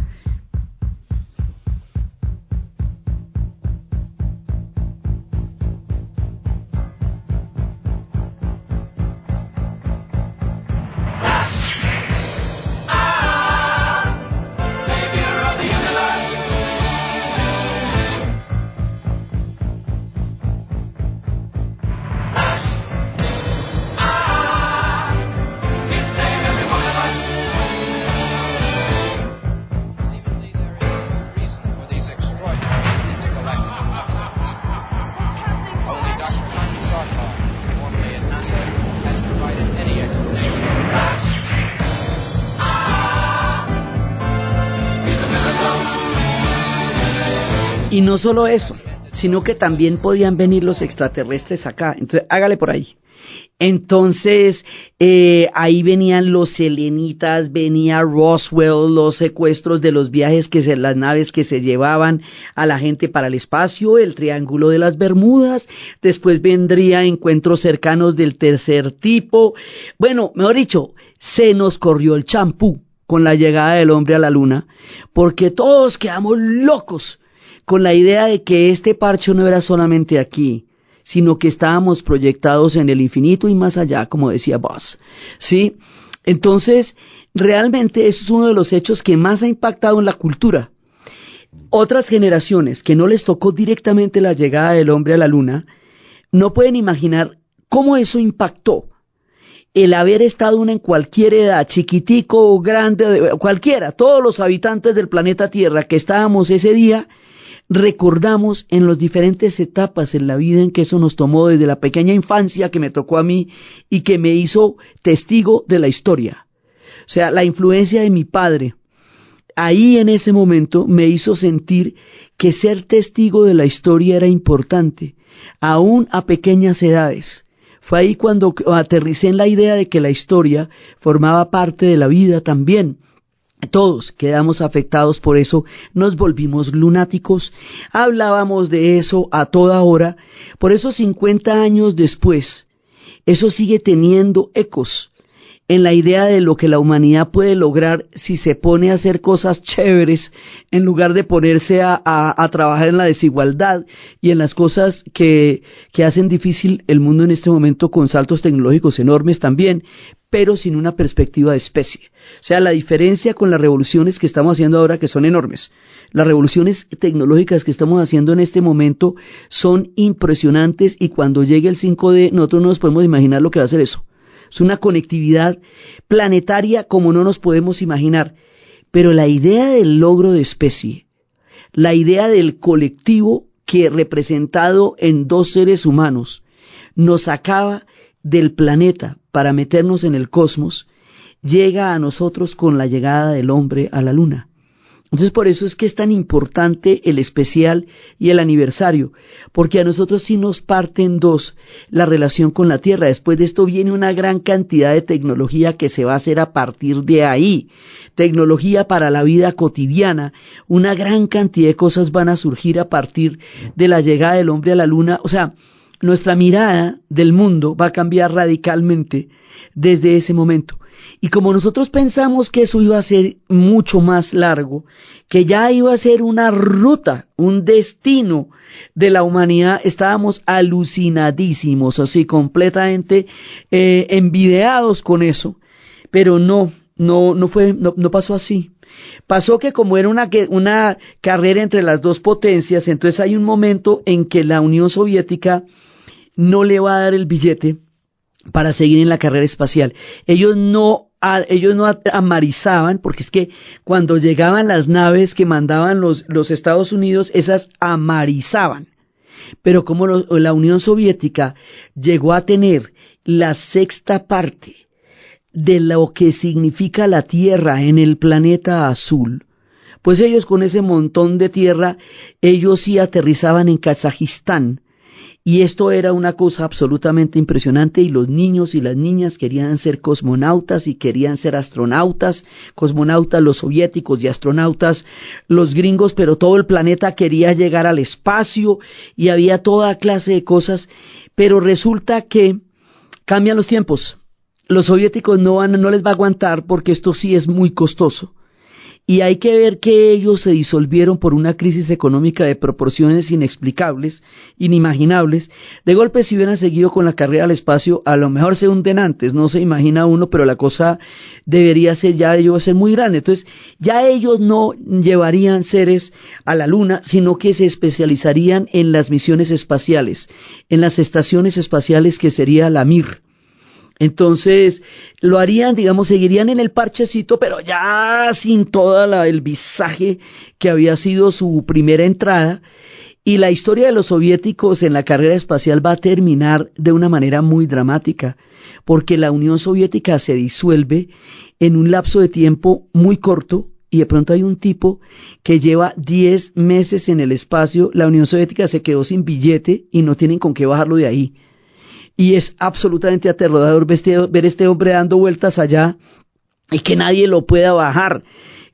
Solo eso, sino que también podían venir los extraterrestres acá. Entonces, hágale por ahí. Entonces, eh, ahí venían los selenitas, venía Roswell, los secuestros de los viajes que se, las naves que se llevaban a la gente para el espacio, el Triángulo de las Bermudas, después vendría encuentros cercanos del tercer tipo. Bueno, mejor dicho, se nos corrió el champú con la llegada del hombre a la luna, porque todos quedamos locos con la idea de que este parcho no era solamente aquí, sino que estábamos proyectados en el infinito y más allá, como decía Buzz. ¿Sí? Entonces, realmente eso es uno de los hechos que más ha impactado en la cultura. Otras generaciones que no les tocó directamente la llegada del hombre a la luna, no pueden imaginar cómo eso impactó. El haber estado uno en cualquier edad, chiquitico o grande, cualquiera, todos los habitantes del planeta Tierra que estábamos ese día, recordamos en las diferentes etapas en la vida en que eso nos tomó desde la pequeña infancia que me tocó a mí y que me hizo testigo de la historia. O sea, la influencia de mi padre, ahí en ese momento me hizo sentir que ser testigo de la historia era importante, aún a pequeñas edades. Fue ahí cuando aterricé en la idea de que la historia formaba parte de la vida también, todos quedamos afectados por eso, nos volvimos lunáticos, hablábamos de eso a toda hora, por eso 50 años después, eso sigue teniendo ecos en la idea de lo que la humanidad puede lograr si se pone a hacer cosas chéveres en lugar de ponerse a, trabajar en la desigualdad y en las cosas que, que hacen difícil el mundo en este momento con saltos tecnológicos enormes también, pero sin una perspectiva de especie. O sea, la diferencia con las revoluciones que estamos haciendo ahora, que son enormes. Las revoluciones tecnológicas que estamos haciendo en este momento son impresionantes y cuando llegue el 5D nosotros no nos podemos imaginar lo que va a ser eso. Es una conectividad planetaria como no nos podemos imaginar. Pero la idea del logro de especie, la idea del colectivo que representado en dos seres humanos nos acaba del planeta para meternos en el cosmos, llega a nosotros con la llegada del hombre a la luna. Entonces por eso es que es tan importante el especial y el aniversario, porque a nosotros sí nos parten dos la relación con la Tierra. Después de esto viene una gran cantidad de tecnología que se va a hacer a partir de ahí. Tecnología para la vida cotidiana, una gran cantidad de cosas van a surgir a partir de la llegada del hombre a la Luna. O sea, nuestra mirada del mundo va a cambiar radicalmente desde ese momento. Y como nosotros pensamos que eso iba a ser mucho más largo, que ya iba a ser una ruta, un destino de la humanidad, estábamos alucinadísimos, así completamente eh, envidiados con eso. Pero no, no, no fue, no, no pasó así. Pasó que como era una, una carrera entre las dos potencias, entonces hay un momento en que la Unión Soviética no le va a dar el billete para seguir en la carrera espacial. Ellos no ellos no amarizaban, porque es que cuando llegaban las naves que mandaban los, los Estados Unidos, esas amarizaban. Pero como la Unión Soviética llegó a tener la sexta parte de lo que significa la Tierra en el planeta azul, pues ellos con ese montón de tierra, ellos sí aterrizaban en Kazajistán, y esto era una cosa absolutamente impresionante y los niños y las niñas querían ser cosmonautas y querían ser astronautas, cosmonautas los soviéticos y astronautas los gringos, pero todo el planeta quería llegar al espacio y había toda clase de cosas, pero resulta que cambian los tiempos. Los soviéticos no, van, no les va a aguantar porque esto sí es muy costoso y hay que ver que ellos se disolvieron por una crisis económica de proporciones inexplicables, inimaginables. De golpe, si hubieran seguido con la carrera al espacio, a lo mejor se hunden antes, no se imagina uno, pero la cosa debería ser ya ellos ser muy grande. Entonces, ya ellos no llevarían seres a la Luna, sino que se especializarían en las misiones espaciales, en las estaciones espaciales que sería la MIR entonces, lo harían, digamos, seguirían en el parchecito, pero ya sin todo el visaje que había sido su primera entrada. Y la historia de los soviéticos en la carrera espacial va a terminar de una manera muy dramática, porque la Unión Soviética se disuelve en un lapso de tiempo muy corto y de pronto hay un tipo que lleva 10 meses en el espacio, la Unión Soviética se quedó sin billete y no tienen con qué bajarlo de ahí. Y es absolutamente aterrador ver este hombre dando vueltas allá y que nadie lo pueda bajar.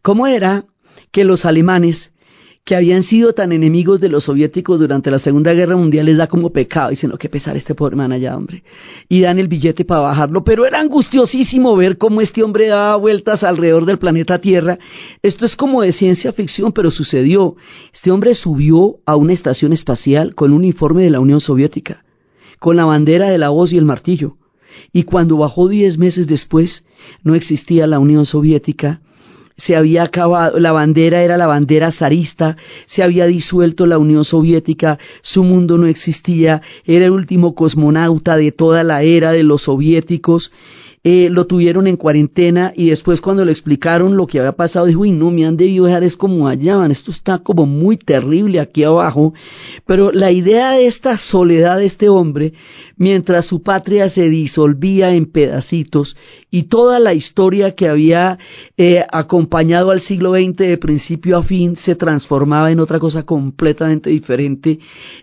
¿Cómo era que los alemanes que habían sido tan enemigos de los soviéticos durante la Segunda Guerra Mundial les da como pecado, dicen, no, qué pesar este pobre man allá, hombre, y dan el billete para bajarlo, pero era angustiosísimo ver cómo este hombre daba vueltas alrededor del planeta Tierra. Esto es como de ciencia ficción, pero sucedió. Este hombre subió a una estación espacial con un uniforme de la Unión Soviética, con la bandera de la voz y el martillo, y cuando bajó diez meses después, no existía la Unión Soviética, se había acabado, la bandera era la bandera zarista, se había disuelto la Unión Soviética, su mundo no existía, era el último cosmonauta de toda la era de los soviéticos, eh, lo tuvieron en cuarentena y después cuando le explicaron lo que había pasado, dijo, uy, no, me han debido dejar es como allá, esto está como muy terrible aquí abajo, pero la idea de esta soledad de este hombre, mientras su patria se disolvía en pedacitos y toda la historia que había eh, acompañado al siglo XX de principio a fin se transformaba en otra cosa completamente diferente,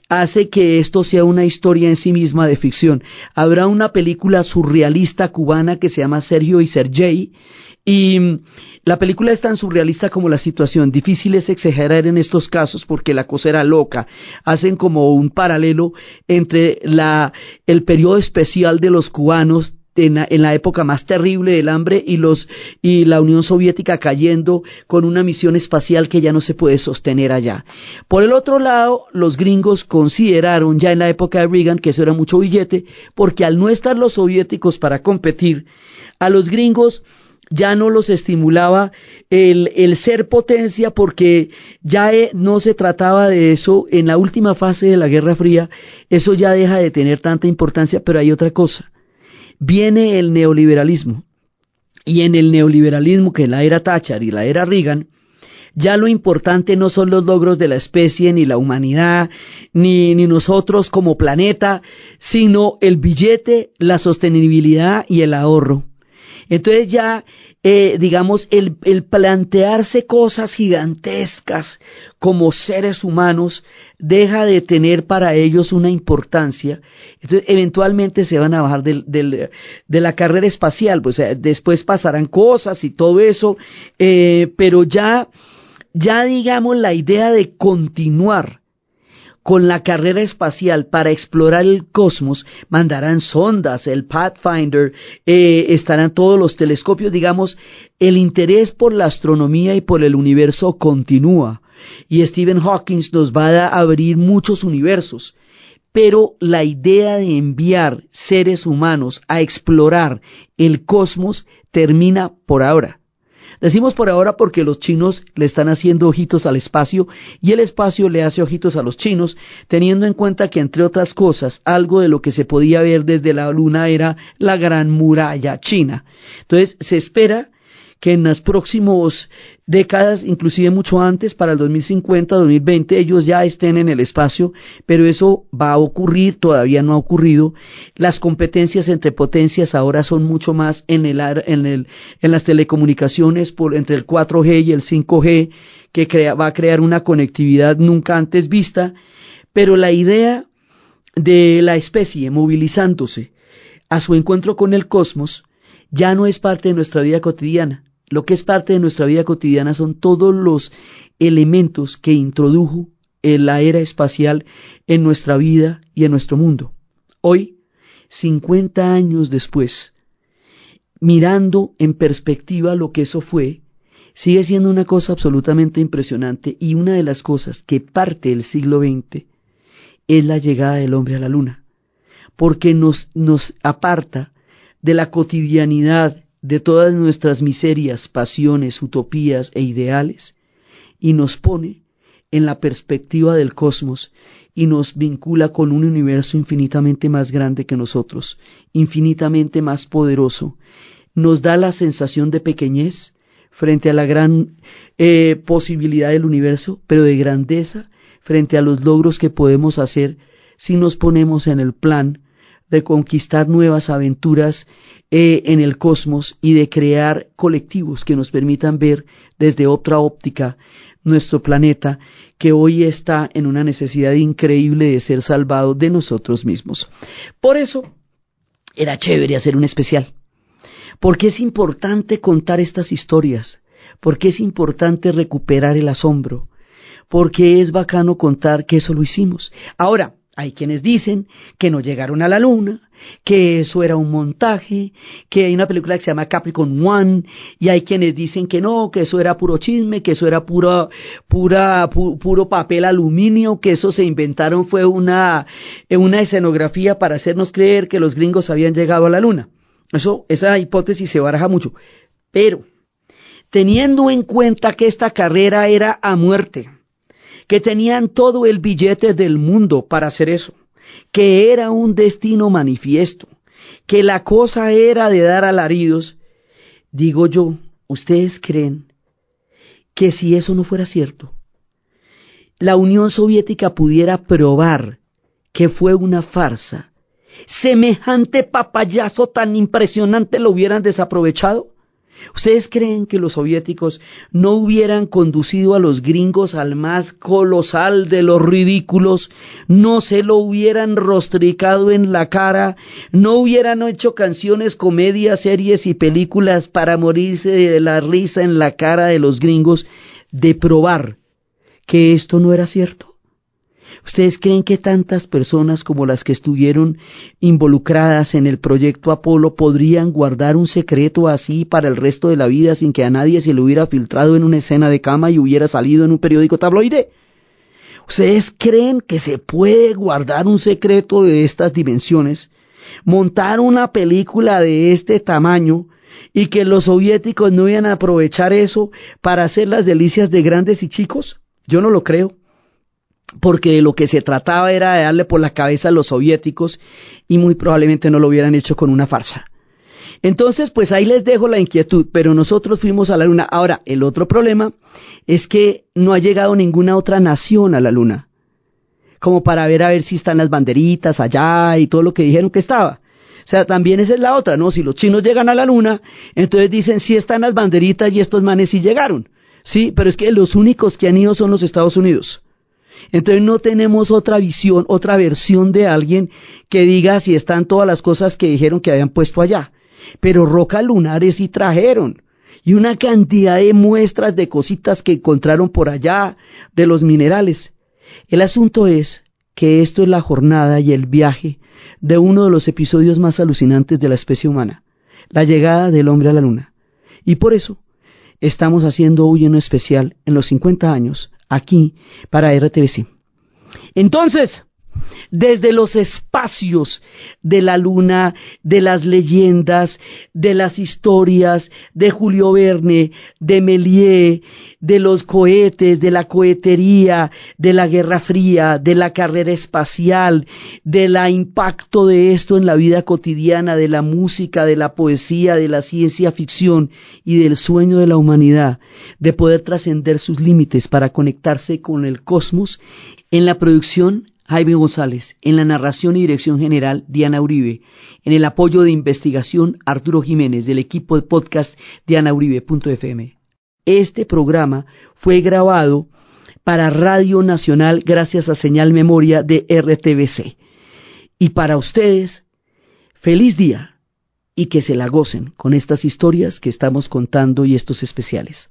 hace que esto sea una historia en sí misma de ficción. Habrá una película surrealista cubana que se llama Sergio y Sergei, y la película es tan surrealista como la situación. Difícil es exagerar en estos casos porque la cosa era loca. Hacen como un paralelo entre la, el periodo especial de los cubanos en la, época más terrible del hambre y los y la Unión Soviética cayendo con una misión espacial que ya no se puede sostener allá. Por el otro lado, los gringos consideraron ya en la época de Reagan que eso era mucho billete, porque al no estar los soviéticos para competir, a los gringos ya no los estimulaba el, el ser potencia porque ya eh, no se trataba de eso en la última fase de la Guerra Fría, eso ya deja de tener tanta importancia, pero hay otra cosa viene el neoliberalismo. Y en el neoliberalismo, que la era Thatcher y la era Reagan, ya lo importante no son los logros de la especie, ni la humanidad, ni, ni nosotros como planeta, sino el billete, la sostenibilidad y el ahorro. Entonces ya eh, digamos, el, plantearse cosas gigantescas como seres humanos deja de tener para ellos una importancia. Entonces, eventualmente se van a bajar de la carrera espacial, pues después pasarán cosas y todo eso, eh, pero ya, ya digamos, la idea de continuar con la carrera espacial para explorar el cosmos, mandarán sondas, el Pathfinder, eh, estarán todos los telescopios, digamos, el interés por la astronomía y por el universo continúa. Y Stephen Hawking nos va a abrir muchos universos. Pero la idea de enviar seres humanos a explorar el cosmos termina por ahora. Decimos por ahora porque los chinos le están haciendo ojitos al espacio y el espacio le hace ojitos a los chinos, teniendo en cuenta que, entre otras cosas, algo de lo que se podía ver desde la luna era la gran muralla china. Entonces, se espera que en las próximas décadas, inclusive mucho antes, para el 2050, 2020, ellos ya estén en el espacio, pero eso va a ocurrir, todavía no ha ocurrido. Las competencias entre potencias ahora son mucho más en, el, en, el, en las telecomunicaciones por, entre el 4G y el 5G, que crea, va a crear una conectividad nunca antes vista, pero la idea de la especie movilizándose a su encuentro con el cosmos ya no es parte de nuestra vida cotidiana lo que es parte de nuestra vida cotidiana son todos los elementos que introdujo en la era espacial en nuestra vida y en nuestro mundo. Hoy, 50 años después, mirando en perspectiva lo que eso fue, sigue siendo una cosa absolutamente impresionante y una de las cosas que parte del siglo XX es la llegada del hombre a la luna, porque nos, nos aparta de la cotidianidad de todas nuestras miserias, pasiones, utopías e ideales, y nos pone en la perspectiva del cosmos y nos vincula con un universo infinitamente más grande que nosotros, infinitamente más poderoso, nos da la sensación de pequeñez frente a la gran eh, posibilidad del universo, pero de grandeza frente a los logros que podemos hacer si nos ponemos en el plan de conquistar nuevas aventuras eh, en el cosmos y de crear colectivos que nos permitan ver desde otra óptica nuestro planeta que hoy está en una necesidad increíble de ser salvado de nosotros mismos. Por eso, era chévere hacer un especial. Porque es importante contar estas historias, porque es importante recuperar el asombro, porque es bacano contar que eso lo hicimos. Ahora, hay quienes dicen que no llegaron a la luna, que eso era un montaje, que hay una película que se llama Capricorn One, y hay quienes dicen que no, que eso era puro chisme, que eso era pura, pura, puro papel aluminio, que eso se inventaron fue una, una escenografía para hacernos creer que los gringos habían llegado a la luna. Eso, esa hipótesis se baraja mucho. Pero, teniendo en cuenta que esta carrera era a muerte, que tenían todo el billete del mundo para hacer eso, que era un destino manifiesto, que la cosa era de dar alaridos, digo yo, ¿ustedes creen que si eso no fuera cierto, la Unión Soviética pudiera probar que fue una farsa, semejante papayazo tan impresionante lo hubieran desaprovechado? ¿Ustedes creen que los soviéticos no hubieran conducido a los gringos al más colosal de los ridículos, no se lo hubieran rostricado en la cara, no hubieran hecho canciones, comedias, series y películas para morirse de la risa en la cara de los gringos de probar que esto no era cierto? ¿Ustedes creen que tantas personas como las que estuvieron involucradas en el proyecto Apolo podrían guardar un secreto así para el resto de la vida sin que a nadie se le hubiera filtrado en una escena de cama y hubiera salido en un periódico tabloide? ¿Ustedes creen que se puede guardar un secreto de estas dimensiones, montar una película de este tamaño y que los soviéticos no iban a aprovechar eso para hacer las delicias de grandes y chicos? Yo no lo creo porque de lo que se trataba era de darle por la cabeza a los soviéticos y muy probablemente no lo hubieran hecho con una farsa. Entonces, pues ahí les dejo la inquietud, pero nosotros fuimos a la Luna. Ahora, el otro problema es que no ha llegado ninguna otra nación a la Luna, como para ver a ver si están las banderitas allá y todo lo que dijeron que estaba. O sea, también esa es la otra, ¿no? Si los chinos llegan a la Luna, entonces dicen si están las banderitas y estos manes sí llegaron. Sí, pero es que los únicos que han ido son los Estados Unidos. Entonces no tenemos otra visión, otra versión de alguien que diga si están todas las cosas que dijeron que habían puesto allá. Pero rocas lunares sí trajeron. Y una cantidad de muestras de cositas que encontraron por allá, de los minerales. El asunto es que esto es la jornada y el viaje de uno de los episodios más alucinantes de la especie humana, la llegada del hombre a la luna. Y por eso estamos haciendo hoy uno especial en los 50 años aquí para RTBC. Entonces, desde los espacios de la luna, de las leyendas, de las historias de Julio Verne, de Méliès, de los cohetes, de la cohetería, de la Guerra Fría, de la carrera espacial, del impacto de esto en la vida cotidiana, de la música, de la poesía, de la ciencia ficción y del sueño de la humanidad, de poder trascender sus límites para conectarse con el cosmos, en la producción Jaime González, en la narración y dirección general Diana Uribe, en el apoyo de investigación Arturo Jiménez del equipo de podcast dianauribe.fm. Este programa fue grabado para Radio Nacional gracias a Señal Memoria de RTBC. Y para ustedes, feliz día y que se la gocen con estas historias que estamos contando y estos especiales.